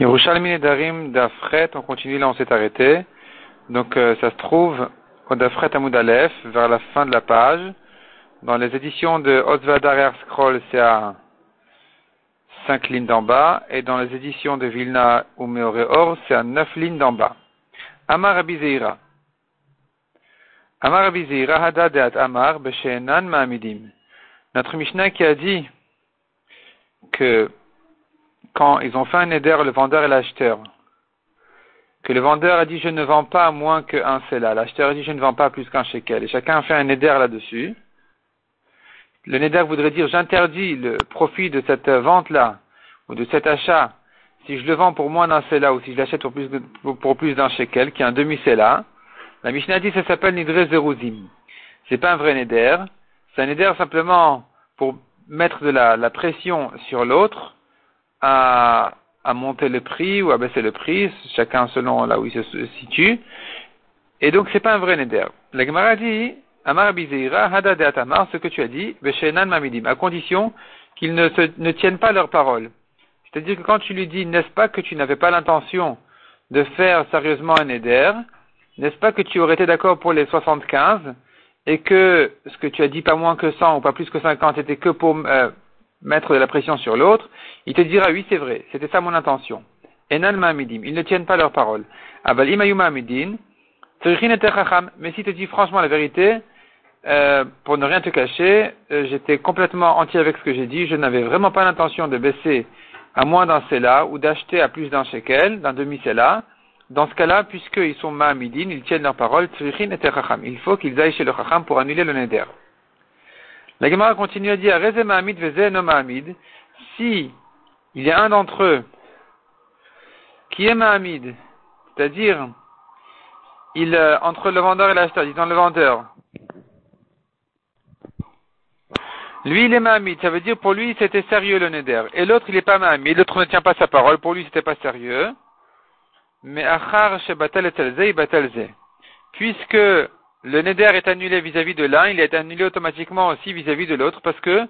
Yerushalmi Nedarim d'Afret, on continue là, on s'est arrêté. Donc euh, ça se trouve au Dafret Amoud Aleph, vers la fin de la page. Dans les éditions de Osvadar Air Scroll, c'est à 5 lignes d'en bas. Et dans les éditions de Vilna ou Meoreor, c'est à 9 lignes d'en bas. Amar Abizeira. Amar Abizeira Hada Deat Amar Beshenan Ma'amidim. Notre Mishnah qui a dit que quand ils ont fait un éder, le vendeur et l'acheteur, que le vendeur a dit je ne vends pas moins qu'un cela, l'acheteur a dit je ne vends pas plus qu'un shekel, et chacun a fait un éder là-dessus, le neder voudrait dire j'interdis le profit de cette vente-là, ou de cet achat, si je le vends pour moins d'un cela, ou si je l'achète pour plus, pour, plus d'un shekel, qui est un demi-cela, la Mishnah dit ça s'appelle nidre zeruzim. C'est pas un vrai neder, c'est un neder simplement pour mettre de la pression sur l'autre, à, à monter le prix ou à baisser le prix, chacun selon là où il se situe. Et donc, c'est pas un vrai neder. La Gemara dit, Amar Hada de Atamar, ce que tu as dit, Beshenan Mamidim, à condition qu'ils ne, ne tiennent pas leur parole. C'est-à-dire que quand tu lui dis, n'est-ce pas que tu n'avais pas l'intention de faire sérieusement un neder, n'est-ce pas que tu aurais été d'accord pour les 75, et que ce que tu as dit pas moins que 100 ou pas plus que 50 était que pour euh, mettre de la pression sur l'autre, il te dira oui, c'est vrai, c'était ça mon intention. Enan ma'amidim, ils ne tiennent pas leur parole. Abal mais si te dis franchement la vérité, euh, pour ne rien te cacher, euh, j'étais complètement entier avec ce que j'ai dit, je n'avais vraiment pas l'intention de baisser à moins d'un cela ou d'acheter à plus d'un shekel, d'un demi-cela. Dans ce cas-là, puisqu'ils sont ma'amidin, ils tiennent leur parole, il faut qu'ils aillent chez le chacham pour annuler le neder. La Gemara continue à dire, si il y a un d'entre eux qui est Mahamid, c'est-à-dire, il, euh, entre le vendeur et l'acheteur, disons le vendeur, lui il est Mahamid, ça veut dire pour lui c'était sérieux le Neder, et l'autre il n'est pas Mahamid, l'autre ne tient pas sa parole, pour lui c'était pas sérieux, mais Achar Shebatel et puisque le neder est annulé vis-à-vis de l'un, il est annulé automatiquement aussi vis-à-vis de l'autre parce que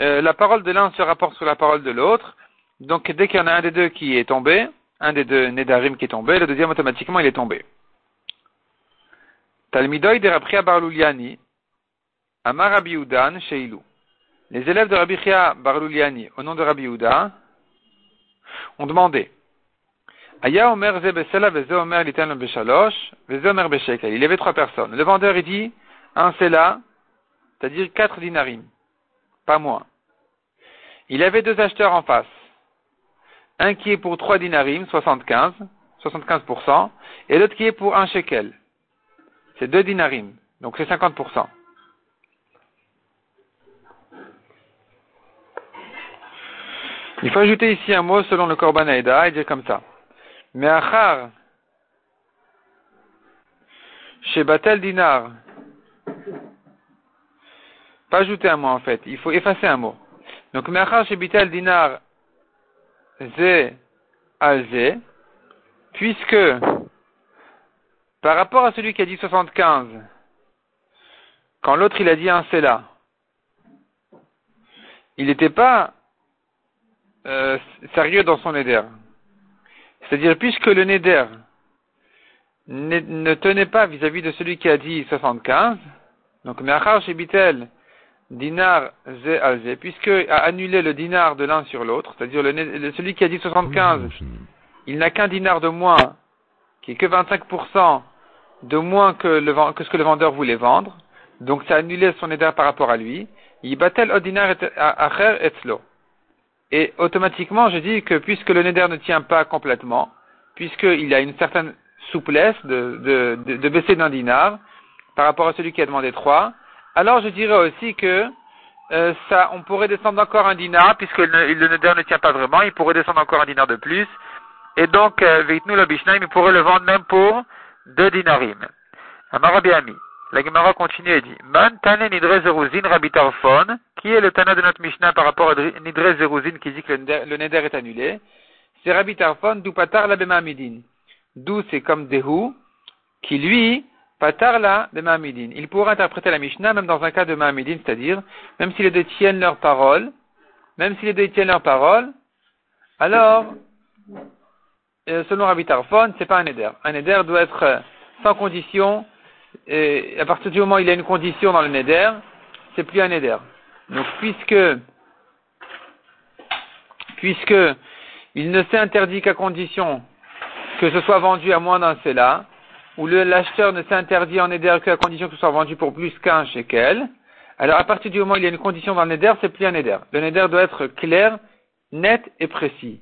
euh, la parole de l'un se rapporte sur la parole de l'autre. Donc dès qu'il y en a un des deux qui est tombé, un des deux nedarim qui est tombé, le deuxième automatiquement il est tombé. Talmidoy de Rabbi Barluliani, Amar Rabbi Udan, Sheilu. Les élèves de Rabbi Barluliani, au nom de Rabbi Uda, ont demandé il y avait trois personnes. Le vendeur, il dit, un là, c'est-à-dire quatre dinarim, pas moins. Il y avait deux acheteurs en face. Un qui est pour trois dinarim, 75, 75%, et l'autre qui est pour un shekel. C'est deux dinarim, donc c'est 50%. Il faut ajouter ici un mot selon le Korban Aïda et dire comme ça. Mais achar, chez Batel Dinar, pas ajouter un mot en fait, il faut effacer un mot. Donc, Meachar chez Batel Dinar, Zé Alzé, puisque par rapport à celui qui a dit 75, quand l'autre il a dit un là, il n'était pas euh, sérieux dans son éder. C'est-à-dire, puisque le Neder ne tenait pas vis-à-vis de celui qui a dit 75, donc Meachar Shebitel, dinar ze alze, puisque a annulé le dinar de l'un sur l'autre, c'est-à-dire celui qui a dit 75, il n'a qu'un dinar de moins, qui est que 25% de moins que, le, que ce que le vendeur voulait vendre, donc ça a annulé son Neder par rapport à lui, Yibatel dinar acher etzlo. Et automatiquement, je dis que puisque le neder ne tient pas complètement, puisqu'il a une certaine souplesse de, de, de, baisser d'un dinar par rapport à celui qui a demandé trois, alors je dirais aussi que euh, ça, on pourrait descendre encore un dinar, puisque le, neder ne tient pas vraiment, il pourrait descendre encore un dinar de plus, et donc, euh, Veitnu le il pourrait le vendre même pour deux dinarim. Amarabiami. La Gemara continue et dit, Man tane nidre zeruzin rabitarfon, qui est le tana de notre Mishnah par rapport à nidre zeruzin qui dit que le neder est annulé, c'est rabitarfon du patar la bemamidin. D'où c'est comme Dehu, qui lui, patar la bemamidin. Il pourra interpréter la Mishnah même dans un cas de mahamidin, c'est-à-dire, même si les deux tiennent leur parole, même si les deux tiennent leur parole, alors, euh, selon Rabbi Tarfon, c'est pas un éder. Un éder doit être euh, sans condition, et à partir du moment où il y a une condition dans le neder, c'est plus un neder. Donc, puisque, puisque il ne s'est interdit qu'à condition que ce soit vendu à moins d'un cela, ou l'acheteur ne s'est interdit en neder qu'à condition que ce soit vendu pour plus qu'un shekel, alors à partir du moment où il y a une condition dans le neder, c'est plus un neder. Le neder doit être clair, net et précis.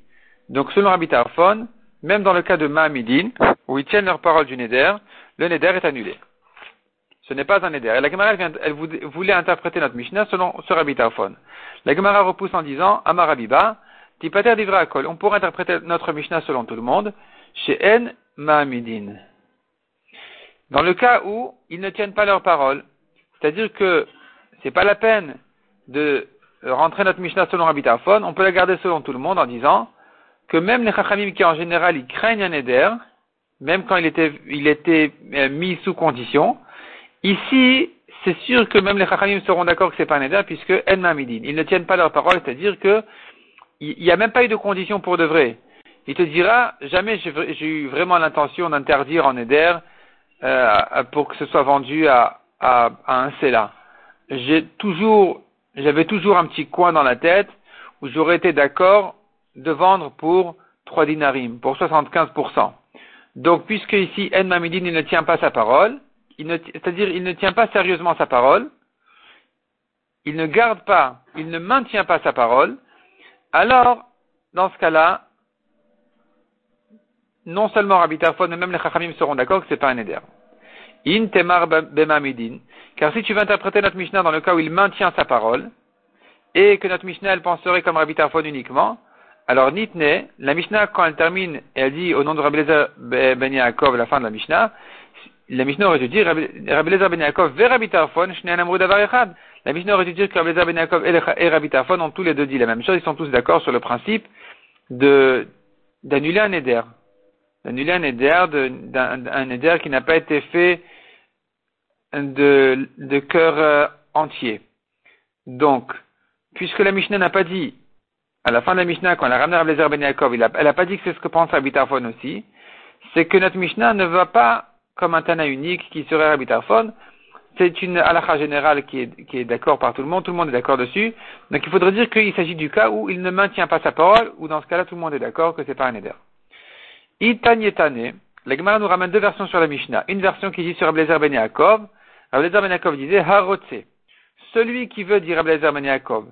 Donc, selon Rabbi Tarfon, même dans le cas de Mahamidin, où ils tiennent leur parole du neder, le neder est annulé. Ce n'est pas un neder. Et la Gemara, elle, voulait interpréter notre Mishnah selon ce Rabbi Tarfon. La Gemara repousse en disant, Amarabiba, Tipater divra kol. On pourrait interpréter notre Mishnah selon tout le monde, chez En Mahamidin. Dans le cas où ils ne tiennent pas leur parole, c'est-à-dire que c'est pas la peine de rentrer notre Mishnah selon Rabbi Tarfon, on peut la garder selon tout le monde en disant que même les Chachamim qui en général ils craignent un éder, même quand il était, il était euh, mis sous condition, ici c'est sûr que même les Chachamim seront d'accord que c'est pas un éder puisque En Mamidin, ils ne tiennent pas leur parole, c'est-à-dire que il n'y a même pas eu de condition pour de vrai. Il te dira jamais j'ai eu vraiment l'intention d'interdire en éder euh, pour que ce soit vendu à, à, à un Sela. J'ai toujours, j'avais toujours un petit coin dans la tête où j'aurais été d'accord de vendre pour 3 dinarim, pour 75%. Donc, puisque ici, En Mamidin, il ne tient pas sa parole, c'est-à-dire, il ne tient pas sérieusement sa parole, il ne garde pas, il ne maintient pas sa parole, alors, dans ce cas-là, non seulement Rabbi Tarfon, mais même les Chachamim seront d'accord que c'est pas un éder. In temar bemamidin. Car si tu veux interpréter notre Mishnah dans le cas où il maintient sa parole, et que notre Mishnah, elle penserait comme Rabbi Tarfon uniquement, alors, Nitne, la Mishnah, quand elle termine elle dit au nom de Rabbi Lezer ben Yaakov, la fin de la Mishnah, la Mishnah aurait dû dire Rabbi Lezer ben Yaakov ve Rabbi Tarfon, La Mishnah aurait dû dire que Rabbi Lezer ben Yaakov et Rabbi Tarfon ont tous les deux dit la même chose, ils sont tous d'accord sur le principe de, d'annuler un éder. D'annuler un éder, d'un éder qui n'a pas été fait de, cœur euh, entier. Donc, puisque la Mishnah n'a pas dit à la fin de la Mishnah, quand elle a ramené Rabbi Ben Yaakov, elle n'a pas dit que c'est ce que pense Rabbi Tarfon aussi, c'est que notre Mishnah ne va pas comme un Tana unique qui serait Rabbi c'est une halakha générale qui est, qui est d'accord par tout le monde, tout le monde est d'accord dessus. Donc il faudrait dire qu'il s'agit du cas où il ne maintient pas sa parole, ou dans ce cas-là tout le monde est d'accord que c'est pas un éder. Itanyetane, la Gemara nous ramène deux versions sur la Mishnah. Une version qui dit sur Rabbi Ben Yaakov, Rabbi Ben Yaakov disait Harotse. Celui qui veut dire Rabbi Ben Yaakov,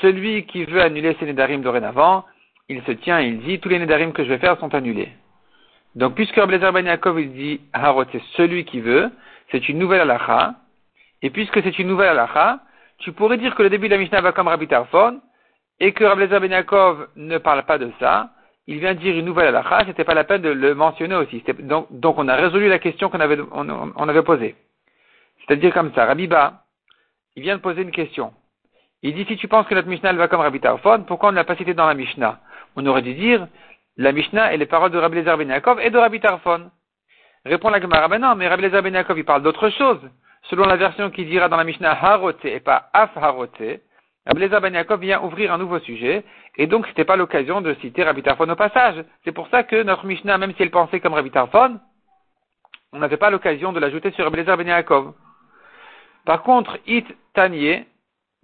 celui qui veut annuler ses Nédarim dorénavant, il se tient et il dit, tous les Nédarim que je vais faire sont annulés. Donc, puisque Rablezer Ben il dit, Harot, c'est celui qui veut, c'est une nouvelle halakha, et puisque c'est une nouvelle halakha, tu pourrais dire que le début de la Mishnah va comme Rabbi Tarfon, et que Rablezer Ben ne parle pas de ça, il vient dire une nouvelle halakha, c'était pas la peine de le mentionner aussi. Donc, donc, on a résolu la question qu'on avait, on, avait posée. C'est-à-dire comme ça, Rabbi Ba, il vient de poser une question. Il dit, si tu penses que notre Mishnah va comme Rabbi Tarfon, pourquoi on ne l'a pas cité dans la Mishnah? On aurait dû dire, la Mishnah et les paroles de Rabbi Lezer Ben Yaakov et de Rabbi Tarfon. Répond la Gemara, ben non, mais Rabbi Lezer Ben Yaakov, il parle d'autre chose. Selon la version qui dira dans la Mishnah Harote et pas Af Harote, Rabbi Lezer Ben Yaakov vient ouvrir un nouveau sujet, et donc c'était pas l'occasion de citer Rabbi Tarfon au passage. C'est pour ça que notre Mishnah, même si elle pensait comme Rabbi Tarfon, on n'avait pas l'occasion de l'ajouter sur Rabbi Lezer Ben Yaakov. Par contre, It Tanye,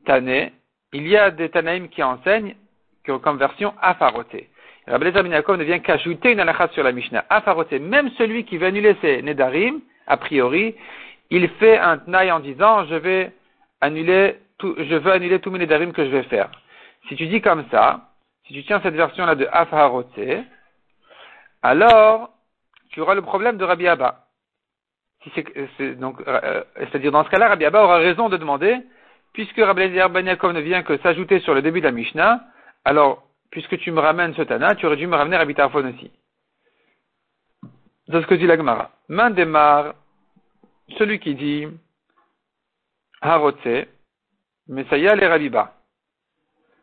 Tané, il y a des Tanaïm qui enseignent comme version Afaroté. Rabbi Lezer ben ne vient qu'ajouter une halakha sur la Mishnah. Afaroté, même celui qui veut annuler ses Nedarim, a priori, il fait un tnaï en disant, je vais annuler je veux annuler tous mes Nedarim que je vais faire. Si tu dis comme ça, si tu tiens cette version-là de Afaroté, alors, tu auras le problème de Rabbi Abba. Donc, euh, c'est-à-dire dans ce cas-là, Rabbi Abba aura raison de demander, puisque Rabbi Ben Yaakov ne vient que s'ajouter sur le début de la Mishnah, alors, puisque tu me ramènes ce Tana, tu aurais dû me ramener Rabbi Tarfon aussi. C'est ce que dit la Gemara. Mandemar, celui qui dit Harotse, Messaya le Rabiba.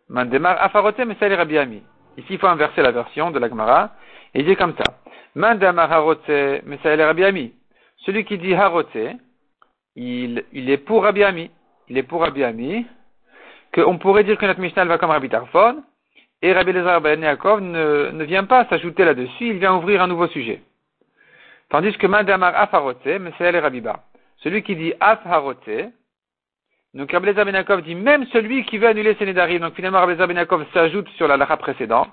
Mandemar Afarote, Messaya le Rabbi Ami. Ici, il faut inverser la version de la Gemara, et il dit comme ça. Mandemar Harotse, Messaya le Rabbi Ami. Celui qui dit Harotse, il, il est pour Rabbi Ami il est pour Rabbi Ami, qu'on pourrait dire que notre Mishnah va comme Rabbi Tarfon, Et Rabbi Elazar Ben ne, ne vient pas s'ajouter là-dessus, il vient ouvrir un nouveau sujet. Tandis que Madamar Afarote, c'est elle Rabiba. Celui qui dit Afarote, donc Rabbi Elazar Ben dit même celui qui veut annuler ses Nedarim. Donc finalement Rabbi Elazar Ben s'ajoute sur la lacha précédente.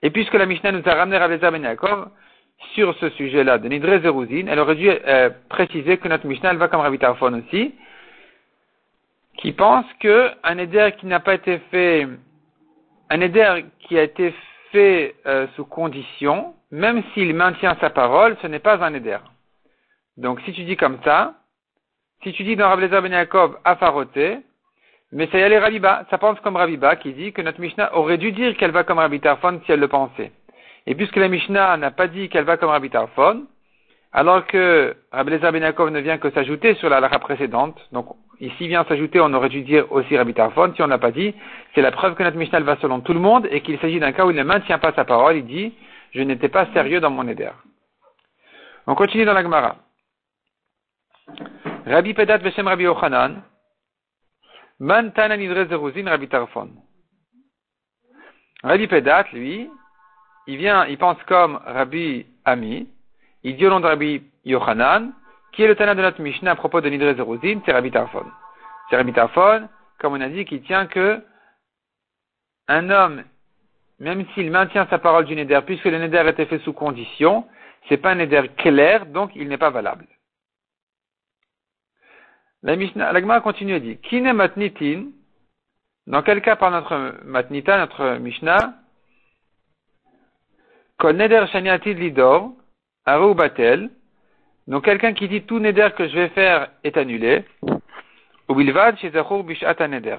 Et puisque la Mishnah nous a ramené Rabbi Elazar Ben sur ce sujet-là de Nidre Zeruzin, elle aurait dû euh, préciser que notre Mishnah elle va comme Rabbi Tarfon aussi, qui pense que un éder qui n'a pas été fait, un éder qui a été fait euh, sous condition, même s'il maintient sa parole, ce n'est pas un éder. Donc si tu dis comme ça, si tu dis dans Rabbi Ben Yaakov afaroté, mais ça y est Rabiba, ça pense comme Rabiba qui dit que notre Mishnah aurait dû dire qu'elle va comme Rabbi Tarfon si elle le pensait. Et puisque la Mishnah n'a pas dit qu'elle va comme Rabbi Tarfon, alors que Rabbi Ben ne vient que s'ajouter sur la lara précédente, donc ici vient s'ajouter, on aurait dû dire aussi Rabbi Tarfon, si on n'a pas dit, c'est la preuve que notre Mishnah va selon tout le monde et qu'il s'agit d'un cas où il ne maintient pas sa parole, il dit, je n'étais pas sérieux dans mon éder. On continue dans la Gemara. Rabbi Pedat Veshem Rabbi Ochanan, Man Tana Zeruzin Rabbi Tarfon. Rabbi Pedat, lui, il vient, il pense comme Rabbi Ami, il dit au nom de Rabbi Yochanan, qui est le Tana de notre Mishnah à propos de Nidre Zeruzin, c'est Rabbi Tarfon. C'est Rabbi comme on a dit, qui tient que un homme, même s'il maintient sa parole du Neder, puisque le Neder été fait sous condition, c'est pas un Neder clair, donc il n'est pas valable. La Mishnah, la continue à dire, Kine matnitin, dans quel cas par notre matnita, notre Mishnah, Kol neder shaniatid lidor, arou batel. Donc quelqu'un qui dit tout neder que je vais faire est annulé. Ou bilvad bishat neder.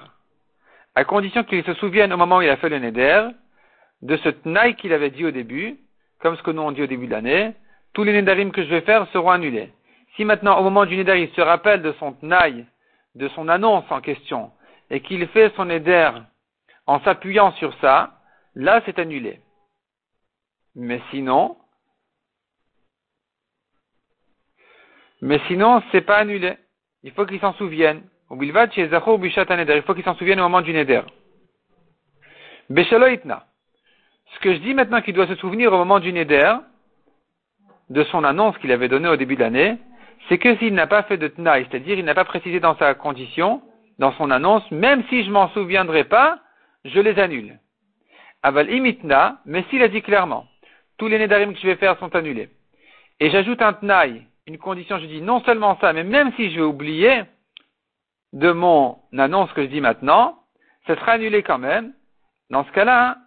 À condition qu'il se souvienne au moment où il a fait le neder, de ce tnaï qu'il avait dit au début, comme ce que nous on dit au début de l'année, tous les nedarim que je vais faire seront annulés. Si maintenant, au moment du neder, il se rappelle de son tnaï, de son annonce en question, et qu'il fait son neder en s'appuyant sur ça, là c'est annulé. Mais sinon, mais sinon, c'est pas annulé. Il faut qu'il s'en souvienne. Il faut qu'il s'en souvienne au moment du neder. Ce que je dis maintenant qu'il doit se souvenir au moment du neder, de son annonce qu'il avait donnée au début de l'année, c'est que s'il n'a pas fait de tnaï, c'est-à-dire il n'a pas précisé dans sa condition, dans son annonce, même si je m'en souviendrai pas, je les annule. Aval imitna, mais s'il a dit clairement, tous les nedarim que je vais faire sont annulés. Et j'ajoute un tnaï, une condition, je dis non seulement ça, mais même si je vais oublier de mon annonce que je dis maintenant, ça sera annulé quand même. Dans ce cas-là,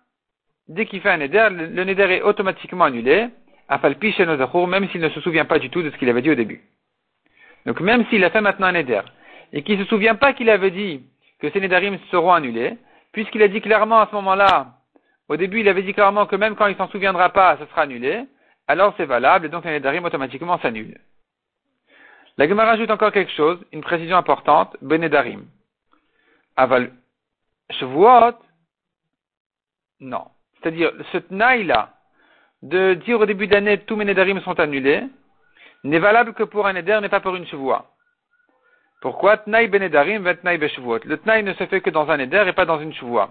dès qu'il fait un neder, le neder est automatiquement annulé, afalpi chez même s'il ne se souvient pas du tout de ce qu'il avait dit au début. Donc même s'il a fait maintenant un neder, et qu'il ne se souvient pas qu'il avait dit que ces nedarim seront annulés, puisqu'il a dit clairement à ce moment-là, au début, il avait dit clairement que même quand il s'en souviendra pas, ce sera annulé. Alors c'est valable et donc un Nedarim automatiquement s'annule. La Gemara rajoute encore quelque chose, une précision importante, Benedarim. Aval Shavuot, non. C'est-à-dire, ce tnaï-là, de dire au début d'année tous mes Nedarim sont annulés, n'est valable que pour un Neder, n'est pas pour une Shavuot. Pourquoi Tnaï Benedarim, Tnaï Beshavuot Le tnaï ne se fait que dans un Neder et pas dans une Shavuot.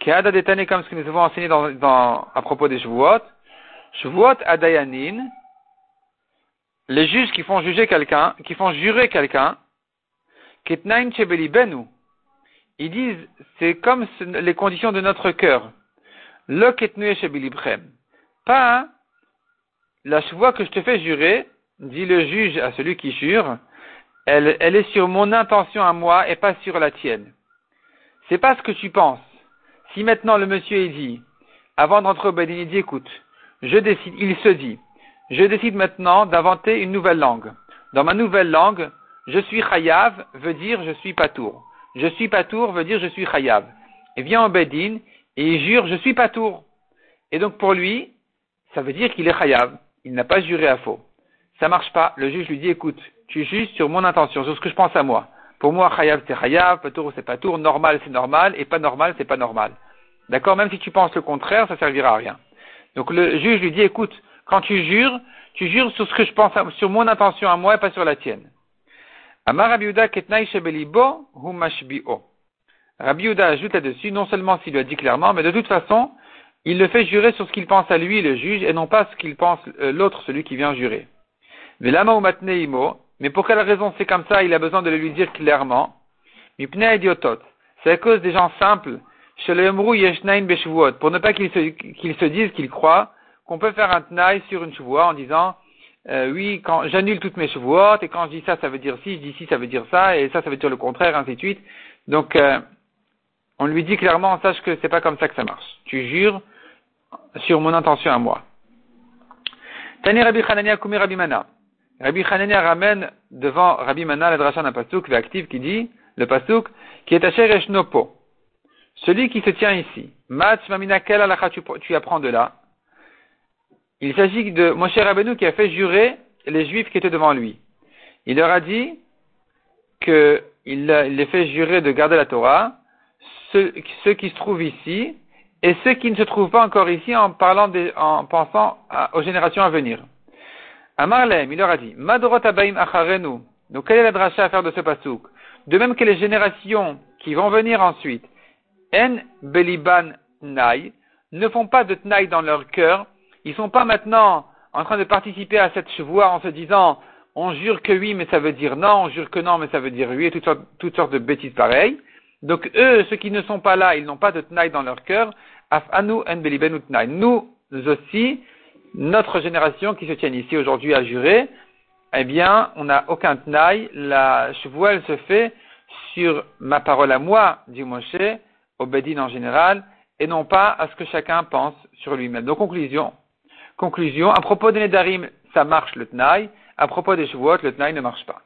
Keada détané comme ce que nous avons enseigné dans, dans, à propos des Shavuot? Shavuot Adayanin, les juges qui font juger quelqu'un, qui font jurer quelqu'un, ils disent, c'est comme les conditions de notre cœur. Le Pas la chevoie que je te fais jurer, dit le juge à celui qui jure, elle, est sur mon intention à moi et pas sur la tienne. C'est pas ce que tu penses. Si maintenant le monsieur est dit, avant d'entrer au Badin, il dit, écoute, je décide, il se dit, je décide maintenant d'inventer une nouvelle langue. Dans ma nouvelle langue, je suis chayav veut dire je suis patour. Je suis patour veut dire je suis chayav. Et vient au Bedin et il jure je suis patour. Et donc pour lui, ça veut dire qu'il est chayav. Il n'a pas juré à faux. Ça marche pas. Le juge lui dit écoute, tu juges sur mon intention, sur ce que je pense à moi. Pour moi, chayav c'est chayav, patour c'est patour, normal c'est normal, et pas normal c'est pas normal. D'accord? Même si tu penses le contraire, ça servira à rien. Donc le juge lui dit, écoute, quand tu jures, tu jures sur ce que je pense, sur mon intention à moi et pas sur la tienne. Amar Rabbi ajoute là-dessus, non seulement s'il le dit clairement, mais de toute façon, il le fait jurer sur ce qu'il pense à lui, le juge, et non pas ce qu'il pense euh, l'autre, celui qui vient jurer. Mais pour quelle raison c'est comme ça, il a besoin de le lui dire clairement. C'est à cause des gens simples, pour ne pas qu'ils se, disent, qu'ils croient, qu'on peut faire un tnaï sur une chevoie en disant, euh, oui, quand j'annule toutes mes chevoites, et quand je dis ça, ça veut dire ci, je dis ci, ça veut dire ça, et ça, ça veut dire le contraire, ainsi de suite. Donc, euh, on lui dit clairement, sache que c'est pas comme ça que ça marche. Tu jures sur mon intention à moi. Tani Rabbi Hanania Kumi Rabbi Mana. Rabbi Hanania ramène devant Rabbi Mana la dracha d'un pasouk, actif qui dit, le pasouk, qui est Asher Eshnopo. Celui qui se tient ici. Matz Mamina tu apprends de là? Il s'agit de Moshe Rabbeinu qui a fait jurer les juifs qui étaient devant lui. Il leur a dit qu'il il les fait jurer de garder la Torah, ceux, qui se trouvent ici et ceux qui ne se trouvent pas encore ici en parlant en pensant aux générations à venir. Amarlem, il leur a dit, Madorot abaim acharenu. Donc, quelle est la dracha à faire de ce pasouk? De même que les générations qui vont venir ensuite, en beliban nai, ne font pas de tnaï dans leur cœur, ils sont pas maintenant en train de participer à cette chevoie en se disant, on jure que oui, mais ça veut dire non, on jure que non, mais ça veut dire oui, et toutes sortes, de bêtises pareilles. Donc eux, ceux qui ne sont pas là, ils n'ont pas de tnaï dans leur cœur. Afanu en belibenu tnaï. Nous aussi, notre génération qui se tient ici aujourd'hui à jurer, eh bien, on n'a aucun tnaï. La chevoie, elle se fait sur ma parole à moi, dit Moshe, Bedin en général, et non pas à ce que chacun pense sur lui-même. Donc, conclusion. Conclusion. À propos des Nedarim, ça marche le tnaï. À propos des Shavuot, le tnaï ne marche pas.